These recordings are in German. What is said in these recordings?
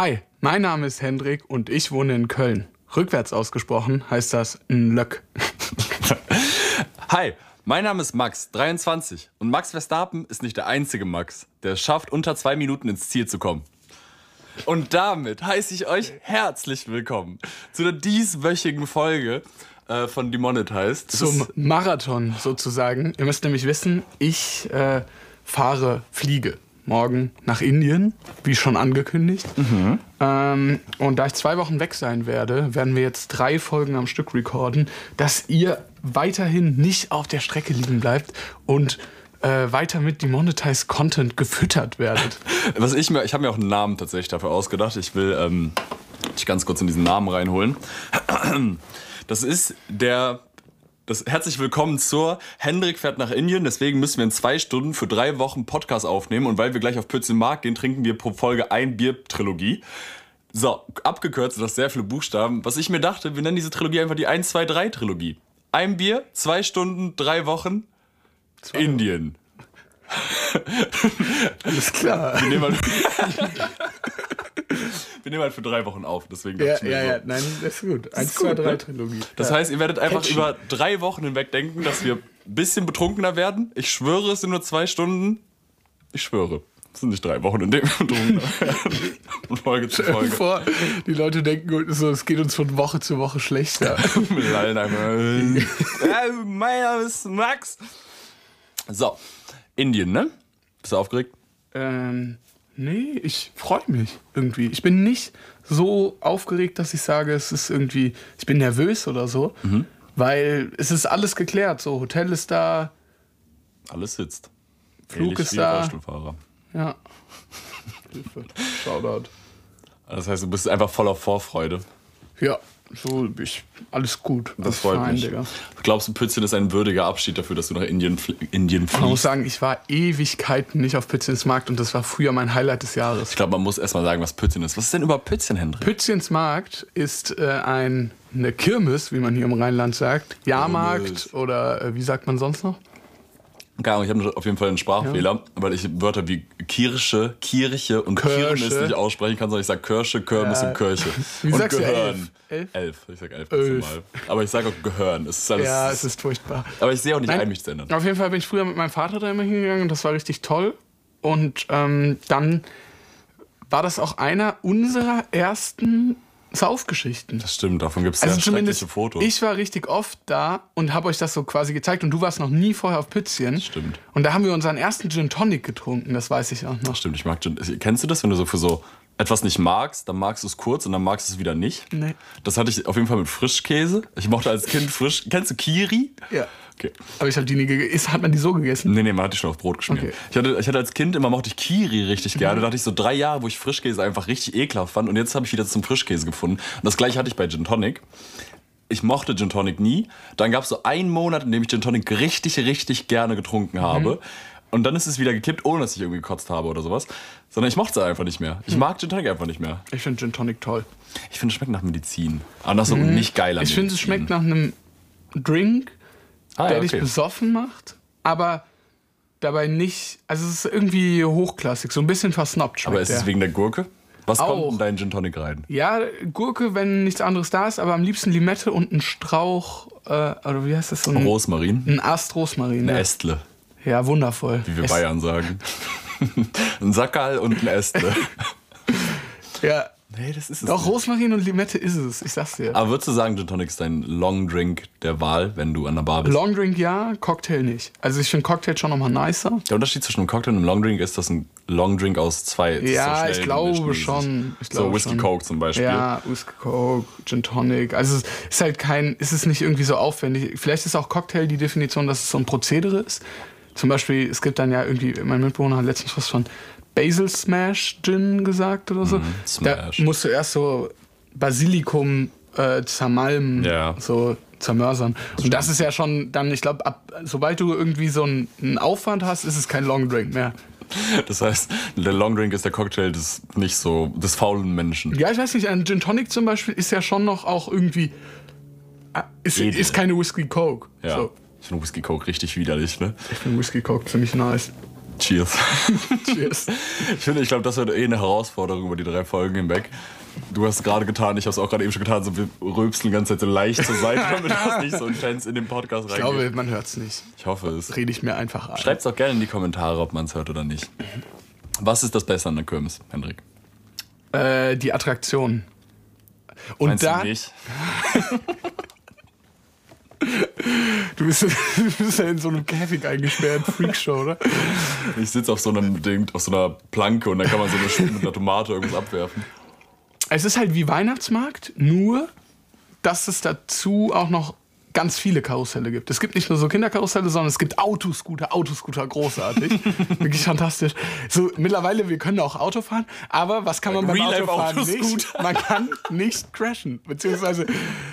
Hi, mein Name ist Hendrik und ich wohne in Köln. Rückwärts ausgesprochen heißt das Nlöck. Hi, mein Name ist Max, 23. Und Max Verstappen ist nicht der einzige Max, der es schafft, unter zwei Minuten ins Ziel zu kommen. Und damit heiße ich euch herzlich willkommen zu der dieswöchigen Folge äh, von Demonetized. Zum Marathon sozusagen. Ihr müsst nämlich wissen, ich äh, fahre, fliege morgen nach Indien, wie schon angekündigt. Ähm, und da ich zwei Wochen weg sein werde, werden wir jetzt drei Folgen am Stück recorden, dass ihr weiterhin nicht auf der Strecke liegen bleibt und äh, weiter mit Demonetized Content gefüttert werdet. Was ich mir, ich habe mir auch einen Namen tatsächlich dafür ausgedacht. Ich will ähm, dich ganz kurz in diesen Namen reinholen. Das ist der. Das, herzlich willkommen zur Hendrik fährt nach Indien. Deswegen müssen wir in zwei Stunden für drei Wochen Podcast aufnehmen. Und weil wir gleich auf Pützen Markt gehen, trinken wir pro Folge ein Bier-Trilogie. So, abgekürzt, das sehr viele Buchstaben. Was ich mir dachte, wir nennen diese Trilogie einfach die 1, 2, 3 Trilogie. Ein Bier, zwei Stunden, drei Wochen, Indien. Alles klar. Wir nehmen, halt, wir nehmen halt für drei Wochen auf, deswegen dachte Ja, ich mir ja, so. ja, nein, das ist gut. Eins, gut, zwei, drei ne? Trilogie. Das ja. heißt, ihr werdet einfach Catchy. über drei Wochen hinweg denken, dass wir ein bisschen betrunkener werden. Ich schwöre, es sind nur zwei Stunden. Ich schwöre. Es sind nicht drei Wochen, in denen wir betrunkener werden. Von Folge zu Folge. vor, die Leute denken so, es geht uns von Woche zu Woche schlechter. Wir lallen einfach. Äh, mein Name ist Max. So, Indien, ne? Bist du aufgeregt? ähm, nee, ich freue mich irgendwie. Ich bin nicht so aufgeregt, dass ich sage, es ist irgendwie, ich bin nervös oder so, Mhm. weil es ist alles geklärt. So, Hotel ist da, Alles sitzt. Flug Ähnlich ist da. Rollstuhlfahrer. ja. Hilfe. Shoutout. Das heißt, du bist einfach voller Vorfreude. Ja, so, ich, alles gut. Das Alles freut fein, mich. Digga. Glaubst du, Pützchen ist ein würdiger Abschied dafür, dass du nach Indien, Indien Man muss fliegst? sagen, ich war Ewigkeiten nicht auf Pützchens Markt und das war früher mein Highlight des Jahres. Ich glaube, man muss erstmal sagen, was Pützchen ist. Was ist denn überhaupt Pützchen, Hendrik? Pützchens Markt ist äh, ein, eine Kirmes, wie man hier im Rheinland sagt. Jahrmarkt Kirmes. oder äh, wie sagt man sonst noch? Keine Ahnung, ich habe auf jeden Fall einen Sprachfehler, weil ich Wörter wie Kirsche, Kirche und. Kirmes nicht aussprechen kann, sondern ich sage Kirsche, Kirmes Ja. und Kirche. Wie und sagst du Gehören. elf? Elf? Ich sag elf. Elf. Mal. Aber ich sage auch Gehören. Es ist alles, Ja, es ist furchtbar. aber ich sehe auch nicht Nein. ein, mich zu ändern. Auf jeden Fall bin ich früher mit meinem Vater da immer hingegangen und das war richtig toll. Und ähm, dann war das auch einer unserer ersten Saufgeschichten. Das stimmt, davon gibt es Also sehr zumindest, schreckliche Fotos. ich war richtig oft da und habe euch das so quasi gezeigt und du warst noch nie vorher auf Pützchen. Stimmt. Und da haben wir unseren ersten Gin Tonic getrunken, das weiß ich auch noch. Stimmt, ich mag Gin. Kennst du das, wenn du so für so etwas nicht magst, dann magst du es kurz und dann magst du es wieder nicht? Nee. Das hatte ich auf jeden Fall mit Frischkäse. Ich mochte als Kind frisch. Kennst du Kiri? Ja. Okay. Aber ich habe die nie gegessen. Hat man die so gegessen? Nee, nee, man hat die schon auf Brot geschmiert. Okay. Ich, hatte, ich hatte als Kind immer mochte ich Kiri richtig gerne. Da hatte ich so drei Jahre, wo ich Frischkäse einfach richtig ekelhaft fand. Und jetzt habe ich wieder zum Frischkäse gefunden. Und das gleiche hatte ich bei Gin Tonic. Ich mochte Gin Tonic nie. Dann gab es so einen Monat, in dem ich Gin Tonic richtig, richtig gerne getrunken habe. Und dann ist es wieder gekippt, ohne dass ich irgendwie gekotzt habe oder sowas. Sondern ich mochte es einfach nicht mehr. Ich mag Gin Tonic einfach nicht mehr. Ich finde Gin Tonic toll. Ich finde, es schmeckt nach Medizin. Aber nach so nicht geiler Ich finde, es schmeckt nach einem Drink, ah, der ja, dich okay. besoffen macht, aber dabei nicht. Also, es ist irgendwie hochklassig, so ein bisschen versnobbt schmeckt Aber ist der. es wegen der Gurke? Was Auch. kommt in deinen Gin Tonic rein? Ja, Gurke, wenn nichts anderes da ist, aber am liebsten Limette und ein Strauch, äh, oder wie heißt das? So ein, Rosmarin? ein Ast Rosmarin. Eine Ja. Ästle. Ja, wundervoll. wie wir Es- Bayern sagen. ein Sackerl und ein Ästle. Ja, Nee, das ist es. doch, Rosmarin und Limette ist es, ich sag's dir. Aber würdest du sagen, Gin Tonic ist dein Long Drink der Wahl, wenn du an der Bar bist? Long Drink ja, Cocktail nicht. Also ich finde Cocktail schon nochmal nicer. der Unterschied zwischen einem Cocktail und einem Long Drink ist, dass ein Long Drink aus zwei ist Ja, so ich glaube schon. Ich so glaube Whisky schon. Coke zum Beispiel. Ja, Whisky Coke, Gin Tonic. Also es ist halt kein, ist es nicht irgendwie so aufwendig. Vielleicht ist auch Cocktail die Definition, dass es so ein Prozedere ist. Zum Beispiel, es gibt dann ja irgendwie, mein Mitbewohner hat letztens was von Basil Smash Gin gesagt oder so. da Mhm, Smash. musst du erst so Basilikum äh, zermalmen, Ja. so zermörsern. Und das ist ja schon dann, ich glaube, sobald du irgendwie so einen, Aufwand hast, ist es kein Long Drink mehr. Das heißt, der Long Drink ist der Cocktail des nicht so des faulen Menschen. Ja, ich weiß nicht, ein Gin Tonic zum Beispiel ist ja schon noch auch irgendwie. äh, Ist, ist keine Whisky Coke. Ja. So. Ich finde Whisky Coke richtig widerlich, ne? Ich finde Whisky Coke ziemlich nice. Cheers. Cheers. Ich finde, ich glaube, das wird eh eine Herausforderung über die drei Folgen hinweg. Du hast gerade getan, ich habe es auch gerade eben schon getan, so wir rülpsen die ganze Zeit so leicht zur Seite, damit das nicht so intens in den Podcast Ich reingeht. glaube, man hört es nicht. Ich hoffe es. Rede ich mir einfach ein. Schreibt es auch gerne in die Kommentare, ob man es hört oder nicht. Was ist das Beste an der Kirmes, Hendrik? Äh, die Attraktion. Und Meinst da, du nicht? du bist, du bist ja in so einem Käfig eingesperrt, Freakshow, oder? Ich sitze auf, so einem Ding- auf so einer Planke und dann kann man so eine Schuhe mit einer Tomate irgendwas abwerfen. Es ist halt wie Weihnachtsmarkt, nur dass es dazu auch noch ganz viele Karusselle gibt. Es gibt nicht nur so Kinderkarusselle, sondern es gibt Autoscooter, Autoscooter großartig. Wirklich fantastisch. So mittlerweile, wir können auch Auto fahren, aber was kann man beim Real-Life Autofahren nicht? Man kann nicht crashen. Beziehungsweise,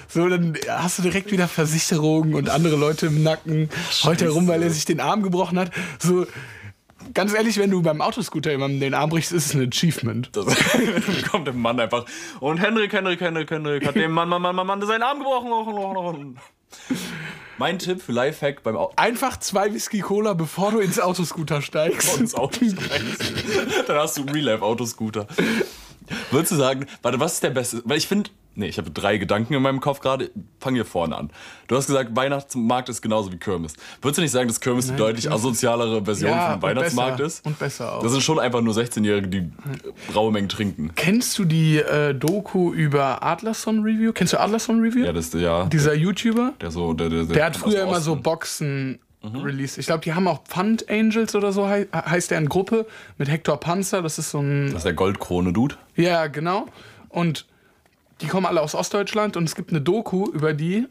so dann hast du direkt wieder Versicherungen und andere Leute im Nacken. Heute herum, weil er sich den Arm gebrochen hat. So, ganz ehrlich, wenn du beim Autoscooter jemandem den Arm brichst, ist es ein Achievement. Das kommt dem Mann einfach. Und Hendrik, Hendrik, Hendrik, Hendrik hat dem Mann, Mann, Mann, Mann, Mann seinen Arm gebrochen. Mein Tipp für Lifehack beim Au Einfach zwei Whisky Cola, bevor du ins Autoscooter steigst. ins Auto steigst. Dann hast du einen Real-Life-Autoscooter. Würdest du sagen, warte, was ist der beste? Weil ich finde, nee, ich habe drei Gedanken in meinem Kopf gerade. Fang hier vorne an. Du hast gesagt, Weihnachtsmarkt ist genauso wie Kirmes. Würdest du nicht sagen, dass Kirmes die deutlich asozialere Version Ja, von Weihnachtsmarkt besser. ist? Und besser auch. Das sind schon einfach nur 16-Jährige, die raue Mengen trinken. Kennst du die äh, Doku über Adlerson Review? Kennst du Adlerson Review? Ja, das ist ja. Dieser YouTuber? Der so, der, der, Der hat kommt aus früher immer so Osten. Boxen released. Ich glaube, die haben auch Fund Angels oder so hei heißt der in Gruppe mit Hector Panzer. Das ist so ein. Das ist der Goldkrone-Dude. Ja, genau. Und die kommen alle aus Ostdeutschland und es gibt eine Doku über die.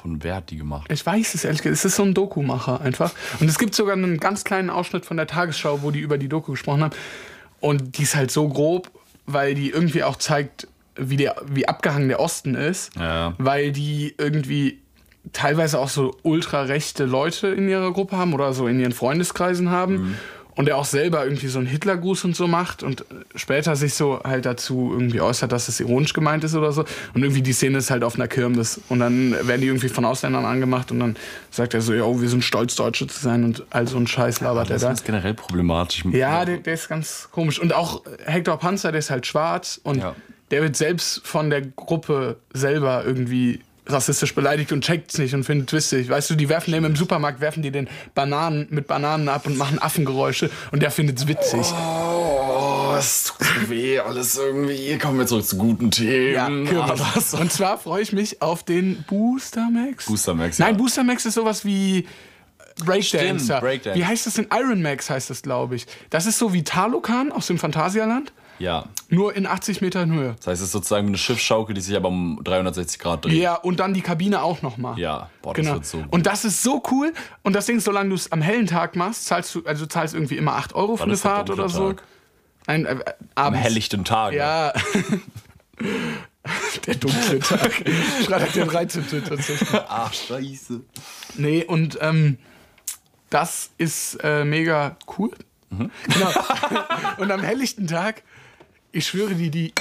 Von wer hat die gemacht? Ich weiß es ehrlich gesagt. Es ist so ein Dokumacher einfach. Und es gibt sogar einen ganz kleinen Ausschnitt von der Tagesschau, wo die über die Doku gesprochen haben. Und die ist halt so grob, weil die irgendwie auch zeigt, wie, der, wie abgehangen der Osten ist. Ja. Weil die irgendwie teilweise auch so ultra-rechte Leute in ihrer Gruppe haben oder so in ihren Freundeskreisen haben. Mhm. Und er auch selber irgendwie so einen Hitlergruß und so macht und später sich so halt dazu irgendwie äußert, dass es ironisch gemeint ist oder so. Und irgendwie die Szene ist halt auf einer Kirmes. Und dann werden die irgendwie von Ausländern angemacht und dann sagt er so, ja, wir sind stolz, Deutsche zu sein und all so ein Scheiß labert er Das da. ist generell problematisch. Ja, der, der ist ganz komisch. Und auch Hector Panzer, der ist halt schwarz und Ja. der wird selbst von der Gruppe selber irgendwie rassistisch beleidigt und checkt's nicht und findet witzig. Weißt du, die werfen dem im Supermarkt, werfen die den Bananen mit Bananen ab und machen Affengeräusche und der findet's witzig. Oh, es tut so weh, alles irgendwie. Kommen wir zurück zu guten Themen. Kirmes. Ah, das- Und zwar freue ich mich auf den Booster Max. Booster Max, Nein, ja. Booster Max ist sowas wie Breakdancer. Stimmt, Breakdance. Wie heißt das denn? Iron Max heißt das, glaube ich. Das ist so wie Talokan aus dem Phantasialand, Ja. nur in 80 Metern Höhe. Das heißt, es ist sozusagen eine Schiffsschaukel, die sich aber um 360 Grad dreht. Ja, und dann die Kabine auch nochmal. Ja, boah, das Genau. wird so gut. Und das ist so cool. Und das Ding, solange du es am hellen Tag machst, zahlst du, also zahlst irgendwie immer 8 Euro für eine Fahrt oder so. Tag? Nein, äh, Am helllichten Tag. Ja. Der dunkle Tag. Freitag der 13. tatsächlich. Ach, scheiße. Nee, und ähm, das ist äh, mega cool. Genau. und am helllichten Tag, ich schwöre dir, die,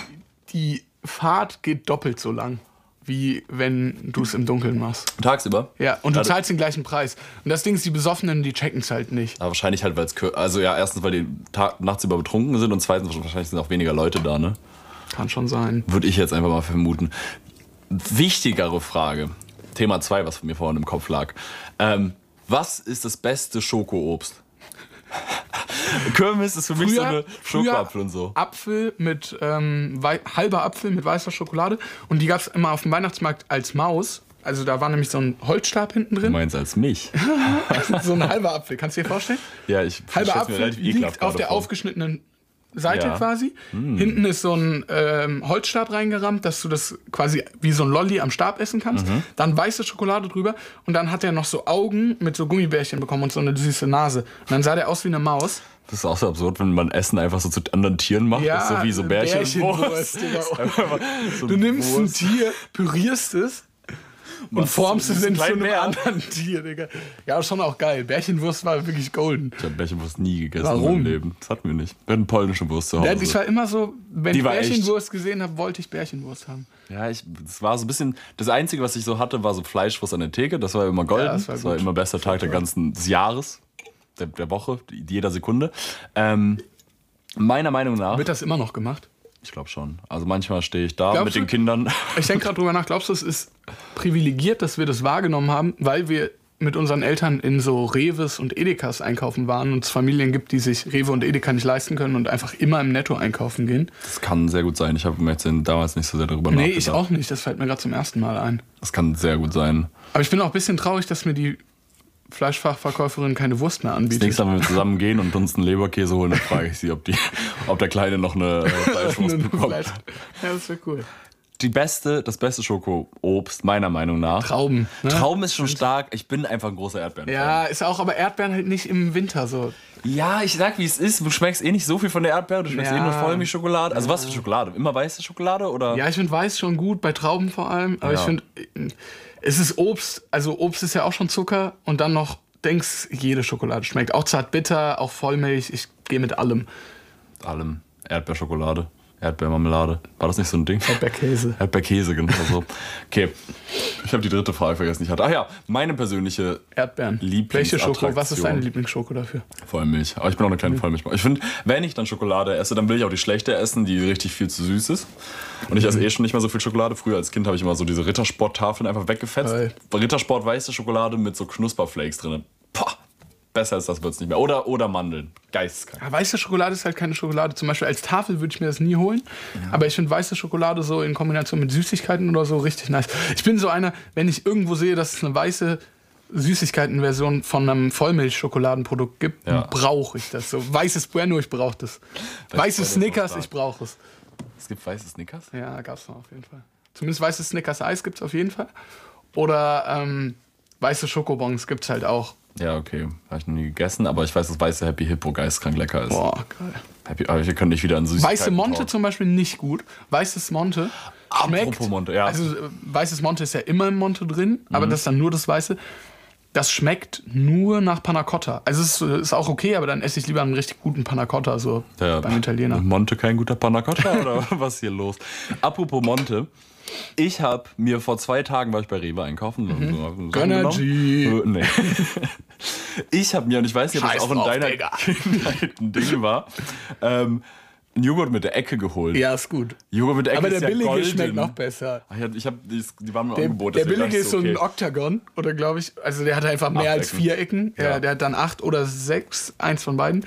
die Fahrt geht doppelt so lang, wie wenn du es im Dunkeln machst. Tagsüber? Ja, und du Ja, zahlst den gleichen Preis. Und das Ding ist, die Besoffenen, die checken es halt nicht. Aber wahrscheinlich halt, weil es. Also, ja, erstens, weil die Tag, nachts über betrunken sind und zweitens, wahrscheinlich sind auch weniger Leute da, ne? Kann schon sein. Würde ich jetzt einfach mal vermuten. Wichtigere Frage. Thema 2, was mir vorhin im Kopf lag. Ähm, was ist das beste Schokoobst? Kirmes ist für mich so eine Schokoapfel und so. Apfel mit ähm, halber Apfel mit weißer Schokolade. Und die gab es immer auf dem Weihnachtsmarkt als Maus. Also da war nämlich so ein Holzstab hinten Du drin. meinst als mich? so ein halber Apfel. Kannst du dir vorstellen? Ja, ich Halber stell's mir Apfel relativ liegt auf der vor. aufgeschnittenen Seite Ja. Hm. quasi. Hinten ist so ein ähm, Holzstab reingerammt, dass du das quasi wie so ein Lolli am Stab essen kannst. Mhm. Dann weiße Schokolade drüber und dann hat er noch so Augen mit so Gummibärchen bekommen und so eine süße Nase. Und dann sah der aus wie eine Maus. Das ist auch so absurd, wenn man Essen einfach so zu anderen Tieren macht. das ist so wie so Bärchenwurst. Bärchenwurst, so Du nimmst ein Wurst. Tier, pürierst es und Machst formst so es in zu kleinen einem Bär. anderen Tier, Digga. Ja, schon auch geil. Bärchenwurst war wirklich golden. Ich habe Bärchenwurst nie gegessen Warum? in meinem Leben. Das hatten wir nicht. Wir hatten polnische Wurst zu Hause. Ja, ich war immer so, wenn Die ich war echt- Bärchenwurst gesehen habe, wollte ich Bärchenwurst haben. Ja, ich, das war so ein bisschen. Das Einzige, was ich so hatte, war so Fleischwurst an der Theke. Das war immer golden. Ja, das das war war, gut. immer bester Tag der ganzen, des Jahres. Der, der Woche, jeder Sekunde. Ähm, meiner Meinung nach. Wird das immer noch gemacht? Ich glaube schon. Also manchmal stehe ich da Glaubst mit du- den Kindern. Ich denke gerade drüber nach. Glaubst du, es ist privilegiert, dass wir das wahrgenommen haben, weil wir mit unseren Eltern in so Reves und Edekas einkaufen waren und es Familien gibt, die sich Rewe und Edeka nicht leisten können und einfach immer im Netto einkaufen gehen? Das kann sehr gut sein. Ich habe mir jetzt damals nicht so sehr darüber Nee, nachgedacht. ich auch nicht. Das fällt mir gerade zum ersten Mal ein. Das kann sehr gut sein. Aber ich bin auch ein bisschen traurig, dass mir die Fleischfachverkäuferin keine Wurst mehr Das anbietet. nächste Mal, wenn wir zusammen gehen und uns einen Leberkäse holen, dann frage ich sie, ob, die, ob der Kleine noch eine äh, Fleischwurst bekommt. Fleisch. Ja, das wäre cool. Die beste, das beste Schokoobst, meiner Meinung nach. Trauben. Ne? Trauben ist schon stark. Ich bin einfach ein großer Erdbeeren. Ja, ist auch, aber Erdbeeren halt nicht im Winter so. ja, ich sag, wie es ist. Du schmeckst eh nicht so viel von der Erdbeere. Du schmeckst Ja. eh nur Vollmilchschokolade. Also was für Schokolade? Immer weiße Schokolade oder? Ja, ich finde Weiß schon gut, bei Trauben vor allem. Aber Ja. ich finde, es ist Obst. Also Obst ist ja auch schon Zucker und dann noch denkst, jede Schokolade schmeckt. Auch zart bitter, auch Vollmilch. Ich gehe mit allem. allem. Erdbeerschokolade, Erdbeermarmelade. War das nicht so ein Ding? Erdbeerkäse. Erdbeerkäse, genau so. Okay, ich habe die dritte Frage vergessen. Ich hatte. Ach ja, meine persönliche Erdbeeren. Welche Schoko? Was ist deine Lieblingsschoko dafür? Vollmilch. Aber ich bin auch eine kleine Vollmilch. Ich finde, wenn ich dann Schokolade esse, dann will ich auch die schlechte essen, die richtig viel zu süß ist. Und ich esse eh schon nicht mehr so viel Schokolade. Früher als Kind habe ich immer so diese Rittersport-Tafeln einfach weggefetzt. Geil. Rittersport weiße Schokolade mit so Knusperflakes drin. Pah! Besser als das wird es nicht mehr. Oder, oder Mandeln. Geisteskrank. Ja, weiße Schokolade ist halt keine Schokolade. Zum Beispiel als Tafel würde ich mir das nie holen. Aber ich finde weiße Schokolade so in Kombination mit Süßigkeiten oder so richtig nice. Ich bin so einer, wenn ich irgendwo sehe, dass es eine weiße Süßigkeiten-Version von einem Vollmilch-Schokoladenprodukt gibt, Ja. brauche ich das. So weißes Bueno, ich brauche das. Ist auch Snickers, ich brauche es. Es gibt weiße Snickers? Ja, gab's noch auf jeden Fall. Zumindest weißes Snickers-Eis gibt es auf jeden Fall. Oder ähm, weiße Schokobons gibt es halt auch. Ja, okay. Habe ich noch nie gegessen, aber ich weiß, dass weiße Happy Hippo geistkrank lecker ist. Boah, geil. Happy, aber wir können nicht wieder an Süßigkeiten Weiße Monte talken. zum Beispiel nicht gut. Weißes Monte schmeckt. Apropos Monte, ja. Also äh, weißes Monte ist ja immer im Monte drin, Mhm. aber das ist dann nur das Weiße. Das schmeckt nur nach Panna Cotta. Also es ist, ist auch okay, aber dann esse ich lieber einen richtig guten Panna Cotta, so Der beim Italiener. Monte kein guter Panna Cotta oder was ist hier los? Apropos Monte. Ich habe mir vor zwei Tagen war ich bei Rewe einkaufen. Mhm. Gönnergy. Äh, nee. Ich habe mir, und ich weiß nicht, ob das auch in deiner Digga. Kindheit ein Ding war, ähm, einen Joghurt mit der Ecke geholt. Ja, ist gut. Joghurt mit der Ecke Aber der ist ja billige golden. schmeckt noch besser. Ach, ja, ich hab, die, die waren mir Der, Angebot. der billige ist so ich, ein okay. Oktagon, oder glaube ich. Also der hat einfach mehr Acht als Ecken. vier Ecken. Ja. Ja. Der hat dann acht oder sechs, eins von beiden.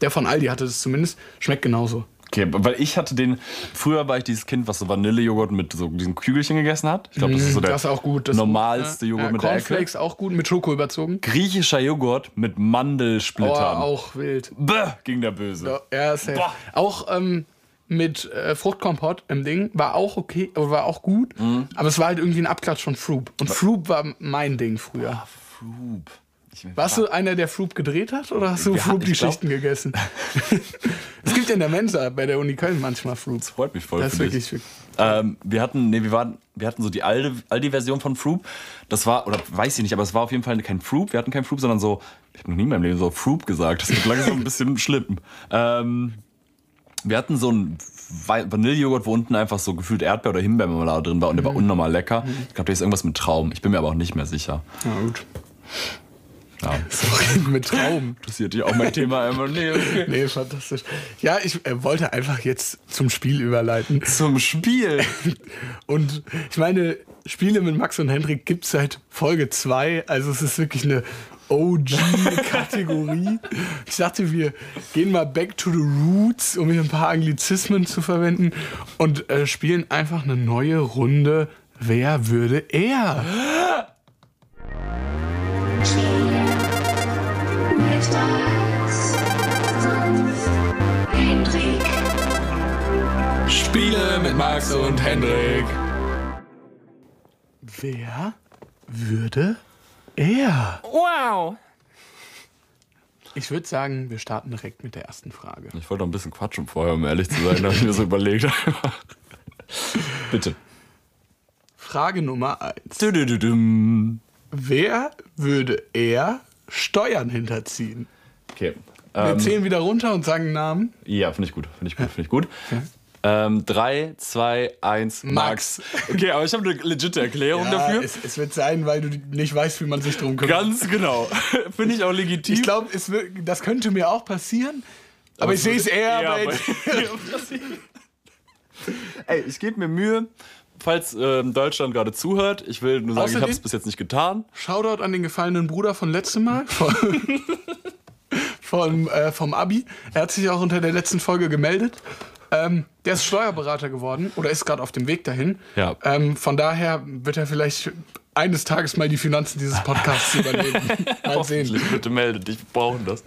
Der von Aldi hatte es zumindest. Schmeckt genauso. Okay, weil ich hatte den, früher war ich dieses Kind, was so Vanillejoghurt mit so diesen Kügelchen gegessen hat. Ich glaube, das ist so der Mhm, Das ist auch gut. Das normalste Joghurt ja, mit der Ecke. Cornflakes auch gut, mit Schoko überzogen. Griechischer Joghurt mit Oh, Mandelsplittern. auch wild. Bäh, ging der böse. Ja, safe. Boah. Auch ähm, mit äh, Fruchtkompott im Ding war auch okay, äh, war auch gut. Mhm. Aber es war halt irgendwie ein Abklatsch von Froop. Und Froop war mein Ding früher. Froop. Ich, Warst du einer, der Froop gedreht hat oder hast du Ja, Froop die glaub- Schichten gegessen? es gibt ja in der Mensa bei der Uni Köln manchmal Froop. freut mich voll Das ist wirklich, wirklich. Ähm, wir hatten, nee, wir waren, wir hatten so die alte, alte Version von Froop. Das war, oder weiß ich nicht, aber es war auf jeden Fall kein Froop. Wir hatten kein Froop, sondern so, ich habe noch nie in meinem Leben so Froop gesagt. Das wird langsam ein bisschen schlimm. Ähm, wir hatten so einen Va- Vanillejoghurt, wo unten einfach so gefühlt Erdbeer- oder Himbeermarmelade drin war und der war unnormal lecker. Ich glaube, da ist irgendwas mit Traum. Ich bin mir aber auch nicht mehr sicher. Ja, gut. Ja. Sorry, mit Traum. Interessiert dich auch mein Thema immer? Nee, okay. Nee, fantastisch. Ja, ich äh, wollte einfach jetzt zum Spiel überleiten. Zum Spiel. Und ich meine, Spiele mit Max und Hendrik gibt es seit Folge 2. Also es ist wirklich eine OG-Kategorie. Ich dachte, wir gehen mal back to the roots, um hier ein paar Anglizismen zu verwenden und äh, spielen einfach eine neue Runde. Wer würde er? Und Hendrik. Spiele mit Max und Hendrik. Wer würde er? Wow. Ich würde sagen, wir starten direkt mit der ersten Frage. Ich wollte noch ein bisschen quatschen vorher, um ehrlich zu sein, da habe ich mir so überlegt. Bitte. Frage Nummer 1. Dü-dü-dü-düm. Wer würde er Steuern hinterziehen? Okay. Wir Ähm, zählen wieder runter und sagen Namen. ja, finde ich gut. Finde ich gut. Finde ich gut. Ähm, 3, 2, 1, Max. Max. Okay, aber ich habe eine legitime Erklärung Ja, dafür. es, es wird sein, weil du nicht weißt, wie man sich drum kümmert. Ganz genau. Finde ich auch legitim. Ich glaube, das könnte mir auch passieren. Aber, ich sehe es eher bei. bei Ey, ich gebe mir Mühe, falls ähm, Deutschland gerade zuhört. Ich will nur sagen, ich Außerdem- habe es bis jetzt nicht getan. Shoutout an den gefallenen Bruder von letztem Mal. Von, vom, äh, vom Abi. Er hat sich auch unter der letzten Folge gemeldet. Ähm, der ist Steuerberater geworden oder ist gerade auf dem Weg dahin. Ja. Ähm, von daher wird er vielleicht eines Tages mal die Finanzen dieses Podcasts übernehmen. Mal sehen. Bitte melde dich, wir brauchen das.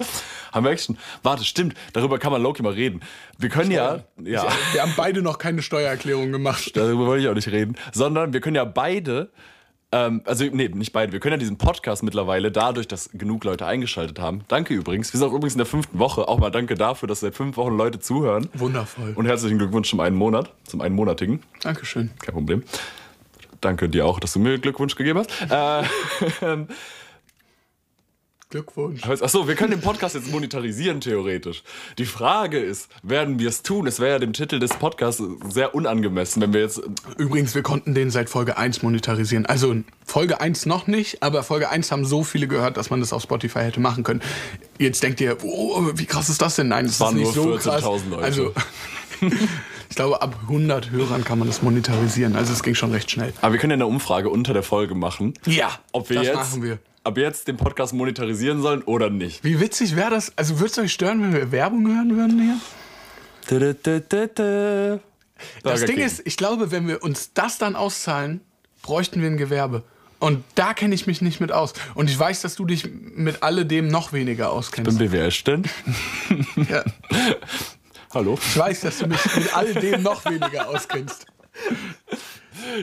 Haben wir echt schon. Warte, stimmt, darüber kann man Loki mal reden. Wir können ja. Ja. Wir haben beide noch keine Steuererklärung gemacht. Darüber wollte ich auch nicht reden. Sondern wir können ja beide. Ähm, also, nee, nicht beide. Wir können ja diesen Podcast mittlerweile, dadurch, dass genug Leute eingeschaltet haben. Danke übrigens. Wir sind auch übrigens in der fünften Woche. Auch mal danke dafür, dass seit fünf Wochen Leute zuhören. Wundervoll. Und herzlichen Glückwunsch zum einen Monat, zum einmonatigen. Dankeschön. Kein Problem. Danke dir auch, dass du mir Glückwunsch gegeben hast. Äh, Glückwunsch. Achso, wir können den Podcast jetzt monetarisieren, theoretisch. Die Frage ist, werden wir es tun? Es wäre ja dem Titel des Podcasts sehr unangemessen, wenn wir jetzt. Übrigens, wir konnten den seit Folge 1 monetarisieren. Also Folge 1 noch nicht, aber Folge 1 haben so viele gehört, dass man das auf Spotify hätte machen können. Jetzt denkt ihr, oh, wie krass ist das denn? Nein, das waren ist nicht so krass. 14.000 Leute. Also, ich glaube, ab 100 Hörern kann man das monetarisieren. Also es ging schon recht schnell. Aber wir können ja eine Umfrage unter der Folge machen. Ja, Ob wir das jetzt machen wir. Ab jetzt den Podcast monetarisieren sollen oder nicht. Wie witzig wäre das? Also würde es euch stören, wenn wir Werbung hören würden hier? Das Burger Ding King. ist, ich glaube, wenn wir uns das dann auszahlen, bräuchten wir ein Gewerbe. Und da kenne ich mich nicht mit aus. Und ich weiß, dass du dich mit alledem noch weniger auskennst. Bin BWL-Stellen. Ja. Hallo. Ich weiß, dass du mich mit alledem noch weniger auskennst.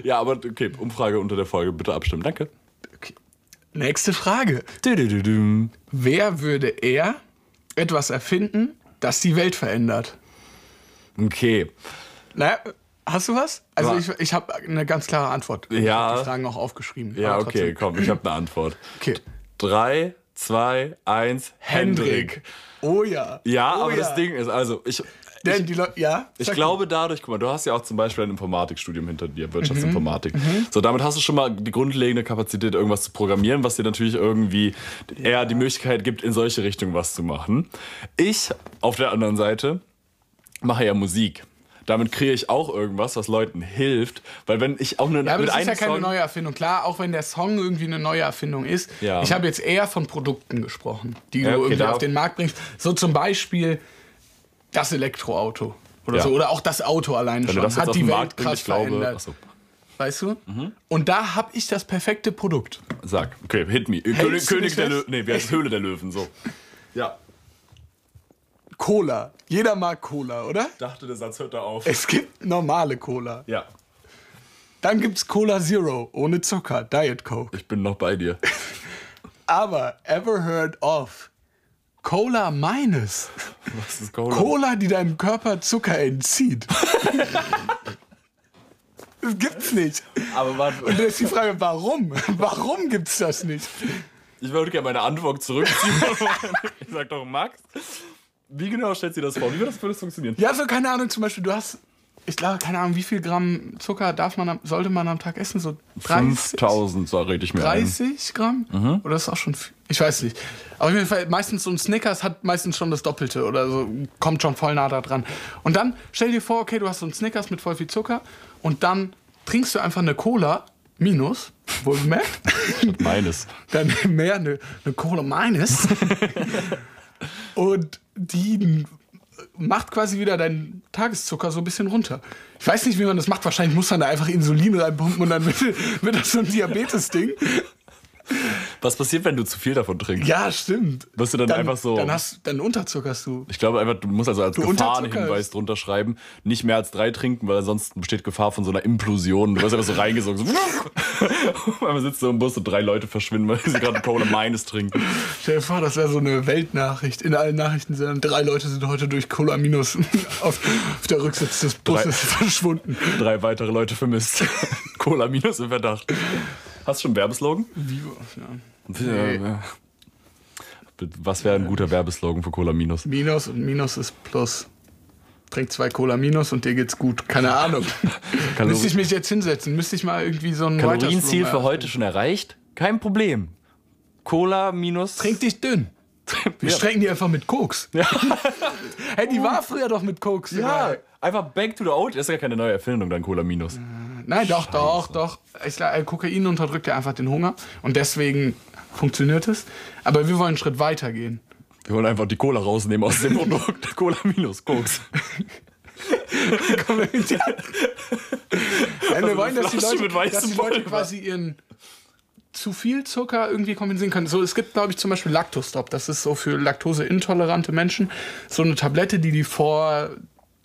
Ja, aber okay, Umfrage unter der Folge. Bitte abstimmen. Danke. Nächste Frage. Wer würde eher etwas erfinden, das die Welt verändert? Okay. Naja, hast du was? Also ich, ich habe eine ganz klare Antwort. Ich Ja. habe die Fragen auch aufgeschrieben. Ja, okay, komm, ich habe eine Antwort. Okay. Drei, zwei, eins. Hendrik. Oh ja. Ja, oh, aber ja. das Ding ist, also, ich, Denn die Leute, ja. ich glaube dadurch, guck mal, du hast ja auch zum Beispiel ein Informatikstudium hinter dir, Wirtschaftsinformatik. So, damit hast du schon mal die grundlegende Kapazität, irgendwas zu programmieren, was dir natürlich irgendwie eher die Möglichkeit gibt, in solche Richtungen was zu machen. Ich, auf der anderen Seite, mache ja Musik. Damit kriege ich auch irgendwas, was Leuten hilft, weil wenn ich auch nur Ja, aber mit das ist ja keine Song, neue Erfindung. Klar, auch wenn der Song irgendwie eine neue Erfindung ist. Ja. Ich habe jetzt eher von Produkten gesprochen, die Ja, du okay, irgendwie da- auf den Markt bringst. So zum Beispiel das Elektroauto. Oder Ja. so. Oder auch das Auto alleine wenn schon. das Hat die Welt krass ich glaube, verändert. achso, Weißt du? Und da habe ich das perfekte Produkt. sag, okay, hit me. König, du König der? Löwen, nee, wer ist Höhle der Löwen, so. Ja, Cola. Jeder mag Cola, oder? dachte, der Satz hört da auf. Es gibt normale Cola. Ja, Dann gibt's Cola Zero ohne Zucker, Diet Coke. ich bin noch bei dir. Aber ever heard of Cola Minus? Was ist Cola? Cola, die deinem Körper Zucker entzieht. das gibt's nicht. Aber warte, Und da ist die Frage, warum? Warum gibt's das nicht? ich würde gerne meine Antwort zurückziehen. ich sag doch, Max, wie genau stellt sie das vor? Wie wird das, würde das funktionieren? Ja, so keine Ahnung, zum Beispiel, du hast, ich glaube, keine Ahnung, wie viel Gramm Zucker darf man, sollte man am Tag essen? So 30? 5000, so rede ich mir ein. 30 Gramm? Mhm. Oder ist das auch schon viel? Ich weiß nicht. Aber auf jeden Fall, meistens so ein Snickers hat meistens schon das Doppelte oder so, kommt schon voll nah da dran. Und dann stell dir vor, okay, du hast so ein Snickers mit voll viel Zucker und dann trinkst du einfach eine Cola, minus, wohlgemerkt, Meines. dann mehr eine, eine Cola minus. und die macht quasi wieder deinen Tageszucker so ein bisschen runter. Ich weiß nicht, wie man das macht. Wahrscheinlich muss man da einfach Insulin reinpumpen und dann wird, wird das so ein Diabetes-Ding. Was passiert, wenn du zu viel davon trinkst? Ja, stimmt. Wirst du dann einfach so- Dann, hast, dann unterzuckerst du. Ich glaube einfach, du musst also als Gefahrenhinweis drunter schreiben, nicht mehr als drei trinken, weil ansonsten besteht Gefahr von so einer Implosion. Du wirst einfach so reingesogen. So einmal sitzt du im Bus und drei Leute verschwinden, weil sie gerade Cola Minus trinken. Stell dir vor, das wäre so eine Weltnachricht. In allen Nachrichtensendern. Drei Leute sind heute durch Cola Minus auf, auf der Rücksitz des Busses verschwunden. Drei weitere Leute vermisst. Cola Minus im Verdacht. Hast du schon einen Werbeslogan? Vivo, ja. Ja, ja. Was wäre ein guter Werbeslogan für Cola Minus? Minus und Minus ist Plus. trink zwei Cola Minus und dir geht's gut. Keine Ahnung. Müsste ich mich jetzt hinsetzen? Müsste ich mal irgendwie so ein Kalorienziel für heute schon erreicht? Kein Problem. Cola minus. Trink dich dünn. Wir Ja. strecken die einfach mit Koks. hey, die war früher doch mit Koks. Ja, dabei. einfach back to the old. Das ist ja keine neue Erfindung, dann Cola minus. Nein, doch, doch, doch. Ich, äh, Kokain unterdrückt ja einfach den Hunger und deswegen funktioniert es. Aber wir wollen einen Schritt weiter gehen. Wir wollen einfach die Cola rausnehmen aus dem Produkt. Cola minus, Koks. Nein, wir wollen, dass die Leute, dass die Leute quasi ihren zu viel Zucker irgendwie kompensieren können. So, es gibt, glaube ich, zum Beispiel Lactostop. Das ist so für laktoseintolerante Menschen so eine Tablette, die die vor,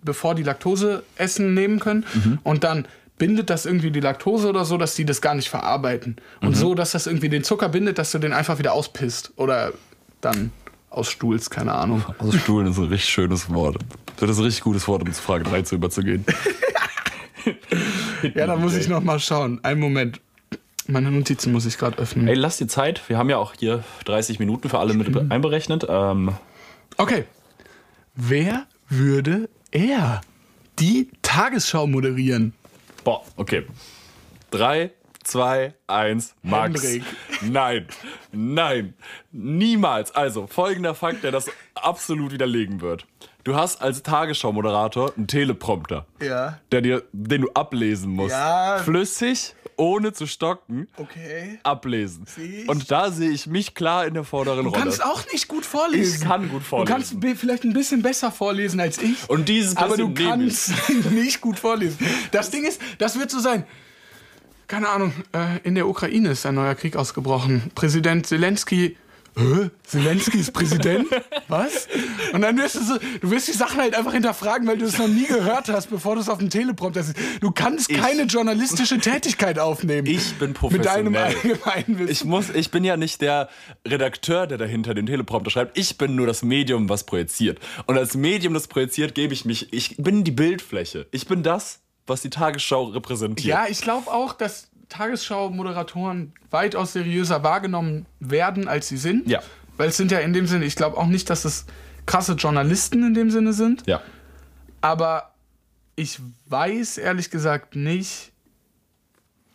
bevor die Laktose essen nehmen können. Mhm. Und dann bindet das irgendwie die Laktose oder so, dass die das gar nicht verarbeiten. Und Mhm. so, dass das irgendwie den Zucker bindet, dass du den einfach wieder auspisst. Oder dann ausstuhlst, keine Ahnung. Ausstuhlen ist ein richtig schönes Wort. Das ist ein richtig gutes Wort, um zu Frage 3 zu überzugehen. Ja, da muss ich noch mal schauen. Einen Moment. Meine Notizen muss ich gerade öffnen. Ey, lass dir Zeit. Wir haben ja auch hier 30 Minuten für alle mit einberechnet. Ähm, Okay. Wer würde er die Tagesschau moderieren? Boah, okay. 3, 2, 1, Max. Hendrik. Nein, nein, niemals. Also, folgender Fakt, der das absolut widerlegen wird. Du hast als Tagesschau-Moderator einen Teleprompter, Ja. der dir, den du ablesen musst. Ja. Flüssig, ohne zu stocken. Okay. ablesen. Und da sehe ich mich klar in der vorderen Du Rolle. kannst auch nicht gut vorlesen. Ich kann gut vorlesen. Du kannst vielleicht ein bisschen besser vorlesen als ich. Und dieses aber du ich. kannst nicht gut vorlesen. Das Ding ist, das wird so sein. Keine Ahnung, äh, in der Ukraine ist ein neuer Krieg ausgebrochen. Präsident Zelensky. Hä? Zelensky ist Präsident? Was? Und dann wirst du so, du wirst die Sachen halt einfach hinterfragen, weil du es noch nie gehört hast, bevor du es auf dem Teleprompter siehst. Du kannst keine journalistische Tätigkeit aufnehmen. Ich bin Mit deinem professionell. allgemeinen Wissen. Ich, muss, ich bin ja nicht der Redakteur, der dahinter den Teleprompter schreibt. Ich bin nur das Medium, was projiziert. Und als Medium, das projiziert, gebe ich mich. Ich bin die Bildfläche. Ich bin das, was die Tagesschau repräsentiert. Ja, ich glaube auch, dass Tagesschau-Moderatoren weitaus seriöser wahrgenommen werden, als sie sind. Ja. Weil es sind ja in dem Sinne, ich glaube auch nicht, dass es krasse Journalisten in dem Sinne sind. Ja. Aber ich weiß ehrlich gesagt nicht.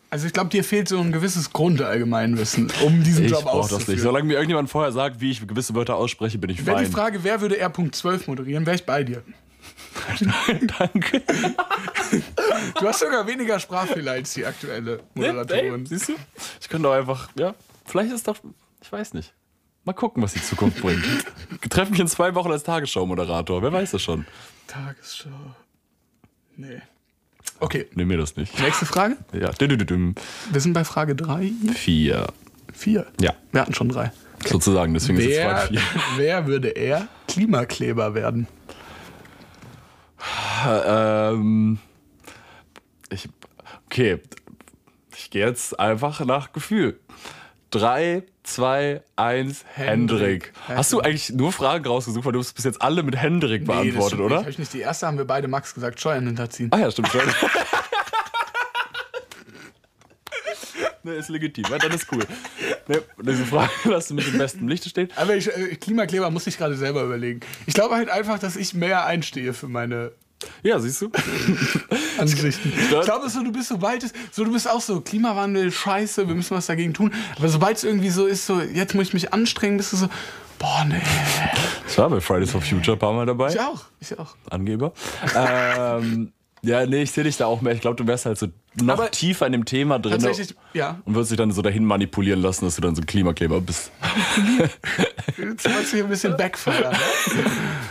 Also ich glaube, dir fehlt so ein gewisses Grundallgemeinwissen, um diesen Ich Job brauche das nicht. auszuführen. Solange mir irgendjemand vorher sagt, wie ich gewisse Wörter ausspreche, bin ich Wäre die fein. Frage, wer würde R.12 moderieren, wäre ich bei dir. Danke. Du hast sogar weniger Sprachfehler als die aktuelle Moderatorin. Ey, siehst du? Ich könnte doch einfach, ja, vielleicht ist doch, ich weiß nicht. Mal gucken, was die Zukunft bringt. Wir treffen mich in zwei Wochen als Tagesschau-Moderator. Wer weiß das schon? Tagesschau. Nee. Okay, Nimm mir das nicht. nächste Frage. Ja. Wir sind bei Frage 3. vier. 4. Ja, Wir hatten schon drei. sozusagen. Deswegen ist jetzt Wer, Frage vier. wer würde er Klimakleber werden? Ähm, ich, okay, ich gehe jetzt einfach nach Gefühl. Drei, zwei, eins, Hendrik. Hendrik. Hast du eigentlich nur Fragen rausgesucht, weil du hast bis jetzt alle mit Hendrik beantwortet, oder? Habe ich nicht. Die erste haben wir beide Max gesagt, Steuern hinterziehen. Ah ja, stimmt schon. ne, ist legitim. Ja, dann ist cool. Ne, diese Frage lass du mit dem besten Licht stehen. Aber ich, äh, Klimakleber muss ich gerade selber überlegen. Ich glaube halt einfach, dass ich mehr einstehe für meine Ja, siehst du? Ansichten. Ich glaube, so, du bist sobald es, so du bist auch so Klimawandel, Scheiße, wir müssen was dagegen tun. Aber sobald es irgendwie so ist, so jetzt muss ich mich anstrengen, bist du so, boah nee. Ich war bei Fridays for Future ein paar Mal dabei. Ich auch, ich auch. Angeber. ähm, ja, nee, ich sehe dich da auch mehr. Ich glaube, du wärst halt so noch Aber tiefer in dem Thema drin. Tatsächlich, ja. Und würdest dich dann so dahin manipulieren lassen, dass du dann so ein Klimakleber bist. Jetzt wolltest du hier ein bisschen backfire. Ne?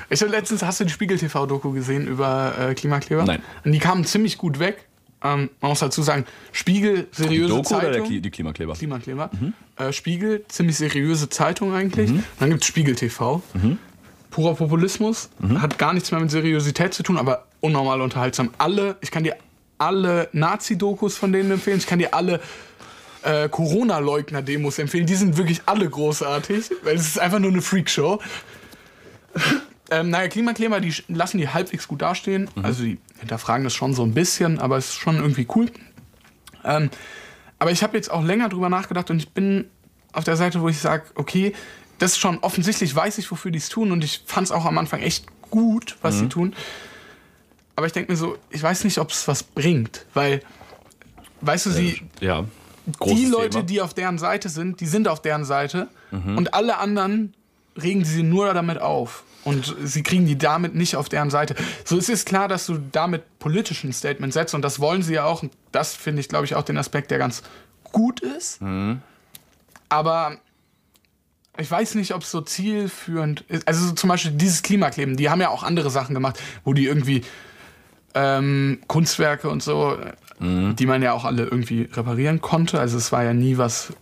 Ich habe letztens, hast du die Spiegel-TV-Doku gesehen über äh, Klimakleber? Nein. Und die kamen ziemlich gut weg. Ähm, man muss dazu sagen, Spiegel, seriöse Doku Zeitung. oder der Kli die Klimakleber? Klimakleber. Äh, Spiegel, ziemlich seriöse Zeitung eigentlich. Dann gibt es Spiegel TV. Purer Populismus. Hat gar nichts mehr mit Seriosität zu tun, aber unnormal unterhaltsam. Alle, ich kann dir alle Nazi-Dokus von denen empfehlen. Ich kann dir alle äh, Corona-Leugner-Demos empfehlen. Die sind wirklich alle großartig, weil es ist einfach nur eine Freakshow. ähm, naja, Klimakleber, die lassen die halbwegs gut dastehen. Also die hinterfragen das schon so ein bisschen, aber es ist schon irgendwie cool. Ähm, aber ich habe jetzt auch länger drüber nachgedacht und ich bin auf der Seite, wo ich sage, okay, das ist schon offensichtlich, weiß ich, wofür die es tun und ich fand es auch am Anfang echt gut, was sie tun. aber ich denke mir so, ich weiß nicht, ob es was bringt, weil, weißt du, sie, Ja. die Leute, Thema. die auf deren Seite sind, die sind auf deren Seite Mhm. und alle anderen regen sie nur damit auf. Und sie kriegen die damit nicht auf deren Seite. So es ist klar, dass du damit politisch ein Statement setzt und das wollen sie ja auch. Und das finde ich, glaube ich, auch den Aspekt, der ganz gut ist. Mhm. Aber ich weiß nicht, ob es so zielführend ist. Also so zum Beispiel dieses Klimakleben, die haben ja auch andere Sachen gemacht, wo die irgendwie ähm, Kunstwerke und so, Mhm. die man ja auch alle irgendwie reparieren konnte. Also es war ja nie was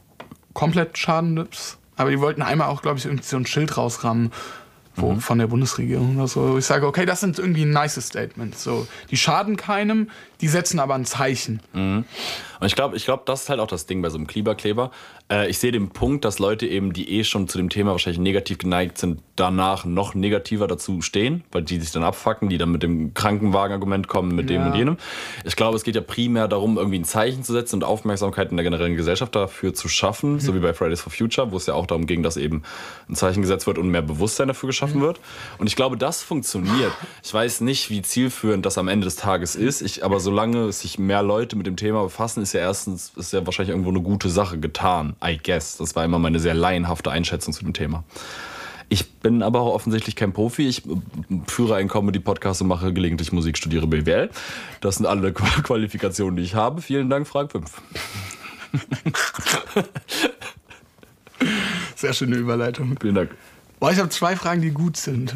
komplett Schadendes. Aber die wollten einmal auch, glaube ich, irgendwie so ein Schild rausrammen wo, Mhm. von der Bundesregierung oder so. Ich sage, okay, das sind irgendwie nice Statements. So, die schaden keinem, die setzen aber ein Zeichen. Und ich glaube, ich glaub, das ist halt auch das Ding bei so einem Klimakleber. Äh, ich sehe den Punkt, dass Leute eben, die eh schon zu dem Thema wahrscheinlich negativ geneigt sind, danach noch negativer dazu stehen, weil die sich dann abfacken, die dann mit dem Krankenwagen-Argument kommen, mit dem Ja. und jenem. Ich glaube, es geht ja primär darum, irgendwie ein Zeichen zu setzen und Aufmerksamkeit in der generellen Gesellschaft dafür zu schaffen, so wie bei Fridays for Future, wo es ja auch darum ging, dass eben ein Zeichen gesetzt wird und mehr Bewusstsein dafür geschaffen wird. Und ich glaube, das funktioniert. Ich weiß nicht, wie zielführend das am Ende des Tages ist, ich, aber solange sich mehr Leute mit dem Thema befassen, ist ja erstens ist ja wahrscheinlich irgendwo eine gute Sache getan. I guess. Das war immer meine sehr laienhafte Einschätzung zu dem Thema. Ich bin aber auch offensichtlich kein Profi. Ich äh, führe einen Comedy-Podcast und mache gelegentlich Musik, studiere BWL. Das sind alle Qua- Qualifikationen, die ich habe. Vielen Dank, Frage 5. Sehr schöne Überleitung. Vielen Dank. Boah, ich habe zwei Fragen, die gut sind.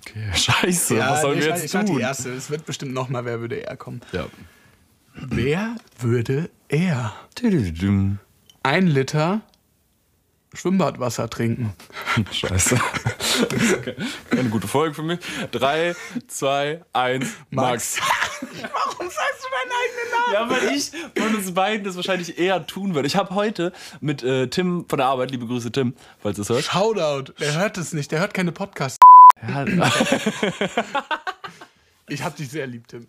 Okay, scheiße, was sollen ich, wir ich jetzt die tun? erste. Es wird bestimmt noch mal, wer würde eher kommen. Ja. Wer würde Tüdüdüm. ein Liter Schwimmbadwasser trinken? Scheiße. Okay. Keine gute Folge für mich. Drei, zwei, eins, Max. Warum sagst du deinen eigenen Namen? Ja, weil ich von uns beiden das wahrscheinlich eher tun würde. Ich habe heute mit äh, Tim von der Arbeit, liebe Grüße Tim, falls du es hörst. Shoutout. Der hört es nicht. Der hört keine Podcasts. Ja, Ich hab dich sehr lieb, Tim.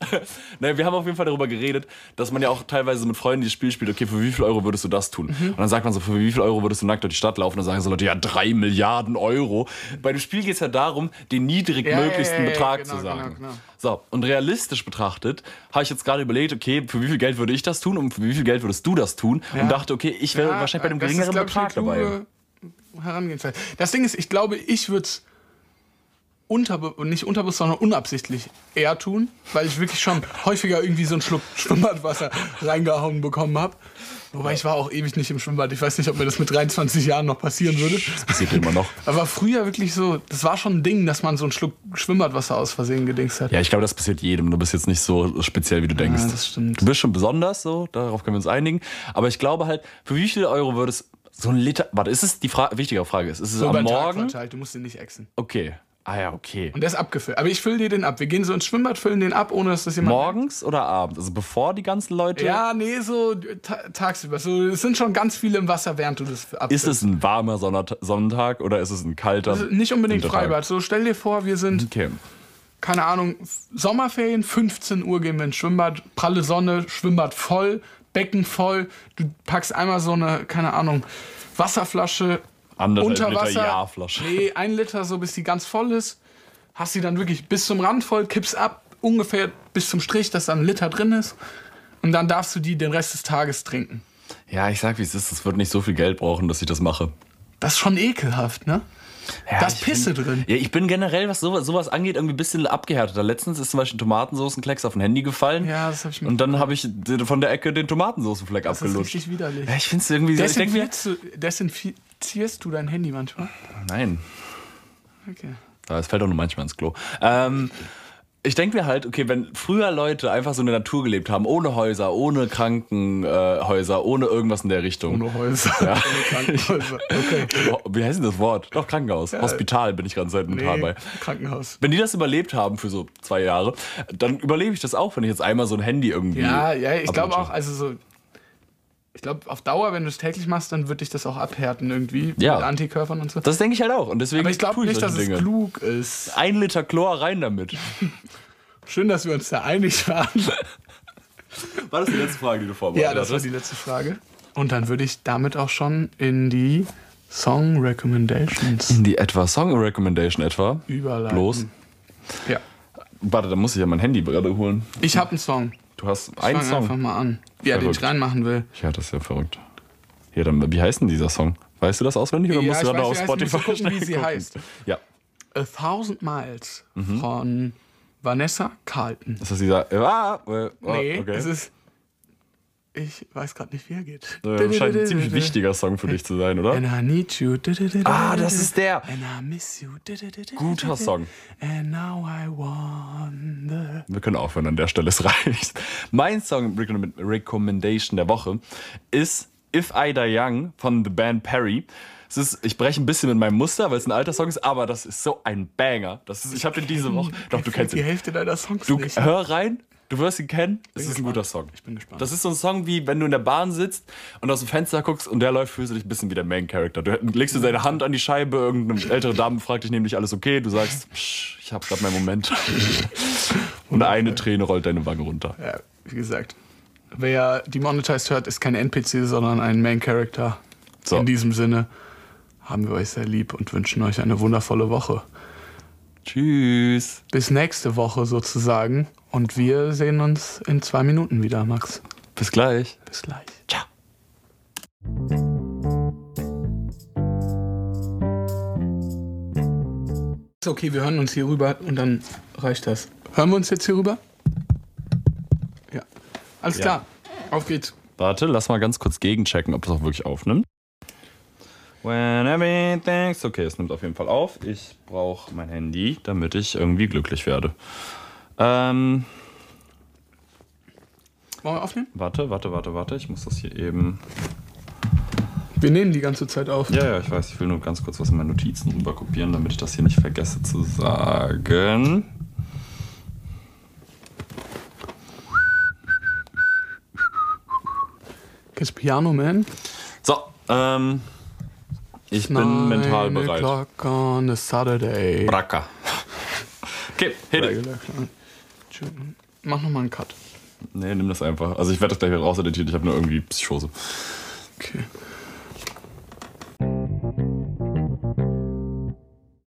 Naja, wir haben auf jeden Fall darüber geredet, dass man ja auch teilweise mit Freunden dieses Spiel spielt, okay, für wie viel Euro würdest du das tun? Und dann sagt man so, für wie viel Euro würdest du nackt durch die Stadt laufen? Und dann sagen so Leute, ja, drei Milliarden Euro. Bei dem Spiel geht es ja darum, den niedrigmöglichsten Ja, ja, ja, ja, Betrag genau, zu sagen. genau, genau. So, und realistisch betrachtet habe ich jetzt gerade überlegt, okay, für wie viel Geld würde ich das tun und für wie viel Geld würdest du das tun? Ja. Und dachte, okay, ich wäre wahrscheinlich bei einem ist, geringeren ich, Betrag eine dabei. Herangehensweise. Das Ding ist, ich glaube, ich würde es unterbe nicht unterbewusst, sondern unabsichtlich eher tun, weil ich wirklich schon häufiger irgendwie so einen Schluck Schwimmbadwasser reingehauen bekommen habe. Wobei ich war auch ewig nicht im Schwimmbad. Ich weiß nicht, ob mir das mit 23 Jahren noch passieren würde. Das passiert immer noch. Aber früher wirklich so, das war schon ein Ding, dass man so einen Schluck Schwimmbadwasser aus Versehen gedingst hat. Ja, ich glaube, das passiert jedem. Du bist jetzt nicht so speziell, wie du denkst. das stimmt. Du bist schon besonders, so, darauf können wir uns einigen. Aber ich glaube halt, für wie viel Euro würdest so ein Liter. Warte, ist es die Fra wichtige Frage? Ist, ist es So am den Tag Morgen? verteilt, du musst den nicht exen. Okay. Ah ja, okay. Und der ist abgefüllt. Aber ich fülle dir den ab. Wir gehen so ins Schwimmbad, füllen den ab, ohne dass das jemand. Morgens oder abends? Also bevor die ganzen Leute. Ja, nee, so ta tagsüber. So, es sind schon ganz viele im Wasser, während du das abfüllst. Ist es ein warmer Sonnert- Sonnentag oder ist es ein kalter? Also nicht unbedingt Wintertag? Freibad. So, stell dir vor, wir sind, Okay. keine Ahnung, Sommerferien, 15 Uhr gehen wir ins Schwimmbad, pralle Sonne, Schwimmbad voll, Becken voll. Du packst einmal so eine, keine Ahnung, Wasserflasche Anderthalb unter Liter Wasser. Jahrflasche. Nee, ein Liter, so bis die ganz voll ist. Hast sie dann wirklich bis zum Rand voll, kippst ab, ungefähr bis zum Strich, dass da ein Liter drin ist. Und dann darfst du die den Rest des Tages trinken. Ja, ich sag, wie es ist. Es wird nicht so viel Geld brauchen, dass ich das mache. Das ist schon ekelhaft, ne? Ja, da ist Pisse bin, drin. Ja, ich bin generell, was sowas, sowas angeht, irgendwie ein bisschen abgehärteter. Letztens ist zum Beispiel ein Tomatensoßenklecks auf ein Handy gefallen. Ja, das hab ich Und dann habe ich von der Ecke den Tomatensoßenfleck Das ist abgelutscht. richtig widerlich. Ja, ich finde es irgendwie so. Ich denk mir, Desinfizierst, desinfizierst du dein Handy manchmal? nein, Okay. Ja, es fällt auch nur manchmal ins Klo. Ähm, ich denke mir halt, okay, wenn früher Leute einfach so in der Natur gelebt haben, ohne Häuser, ohne Krankenhäuser, äh, ohne irgendwas in der Richtung. Ohne Häuser. Ja. Ohne Krankenhäuser. Okay. Oh, Wie heißt denn das Wort? Doch, Krankenhaus. Hospital bin ich gerade seit einem Tag Nee, bei. Krankenhaus. Wenn die das überlebt haben für so zwei Jahre, dann überlebe ich das auch, wenn ich jetzt einmal so ein Handy irgendwie. Ja, ja, ich glaube auch, also so. Ich glaube, auf Dauer, wenn du es täglich machst, dann wird dich das auch abhärten irgendwie. Ja. Mit Antikörpern und so. Das denke ich halt auch. Und deswegen Aber ich glaube nicht, dass solche es Dinge. klug ist. Ein Liter Chlor rein damit. Schön, dass wir uns da einig waren. War das die letzte Frage, die du vorbereitet ja, das war die letzte Frage. Und dann würde ich damit auch schon in die Song Recommendations In die etwa Song Recommendation etwa. überleiten. Bloß. Ja. Warte, da muss ich ja mein Handy gerade holen. Ich habe einen Song. Du hast Ich einen fang einfach Song. mal an. Ja, den ich Verrückt. reinmachen will. Ja, das ist ja verrückt. Ja, dann, wie heißt denn dieser Song? Weißt du das auswendig oder Ja, musst du gerade auf wie er Spotify gucken, wie schnell sie gucken? heißt. Ja. A Thousand Miles Mhm. von Vanessa Carlton. Ist das dieser. Ah, äh, oh, Nee, okay. es ist. Ich weiß gerade nicht, wie er geht. äh, scheint ein ziemlich wichtiger Song für dich zu sein, oder? And I need you. Ah, das ist der. And I miss you. Guter Song. And now I wonder. Wir können aufhören an der Stelle, es reicht. Mein Song Recommend- Recommendation der Woche ist If I Die Young von The Band Perry. Es ist, ich breche ein bisschen mit meinem Muster, weil es ein alter Song ist, aber das ist so ein Banger. Das ist, ich habe den diese Woche. Doch, du kennst die ihn. Hälfte deiner Songs Du nicht. hör rein, du wirst ihn kennen. Es ist ein guter Song. Ich bin gespannt. Das ist so ein Song wie wenn du in der Bahn sitzt und aus dem Fenster guckst und der läuft, fühlst du dich ein bisschen wie der Main Character. Du legst dir seine Hand an die Scheibe, irgendeine ältere Dame fragt dich nämlich alles okay, du sagst, ich hab grad meinen Moment. und eine Träne rollt deine Wange runter. Ja, wie gesagt. Wer die Monetized hört, ist kein NPC, sondern ein Main Character. So. In diesem Sinne haben wir euch sehr lieb und wünschen euch eine wundervolle Woche. Tschüss. Bis nächste Woche sozusagen. Und wir sehen uns in zwei Minuten wieder, Max. Bis gleich. Bis gleich. Ciao. Okay, wir hören uns hier rüber und dann reicht das. Hören wir uns jetzt hier rüber? Ja. Alles Ja. klar. Auf geht's. Warte, lass mal ganz kurz gegenchecken, ob das auch wirklich aufnimmt. When everything's okay, es nimmt auf jeden Fall auf. Ich brauche mein Handy, damit ich irgendwie glücklich werde. Ähm, Wollen wir aufnehmen? warte, warte, warte, warte. Ich muss das hier eben. Wir nehmen die ganze Zeit auf. Ja, ja, ich weiß, ich will nur ganz kurz was in meine Notizen rüber kopieren, damit ich das hier nicht vergesse zu sagen. Kiss Piano Man. So, ähm, ich bin mental Nine bereit. on a Saturday. Bracka. Okay, hit it. Tschüss. Mach nochmal einen Cut. Nee, nimm das einfach. Also ich werde das gleich wieder rauseditieren, ich habe nur irgendwie Psychose. Okay.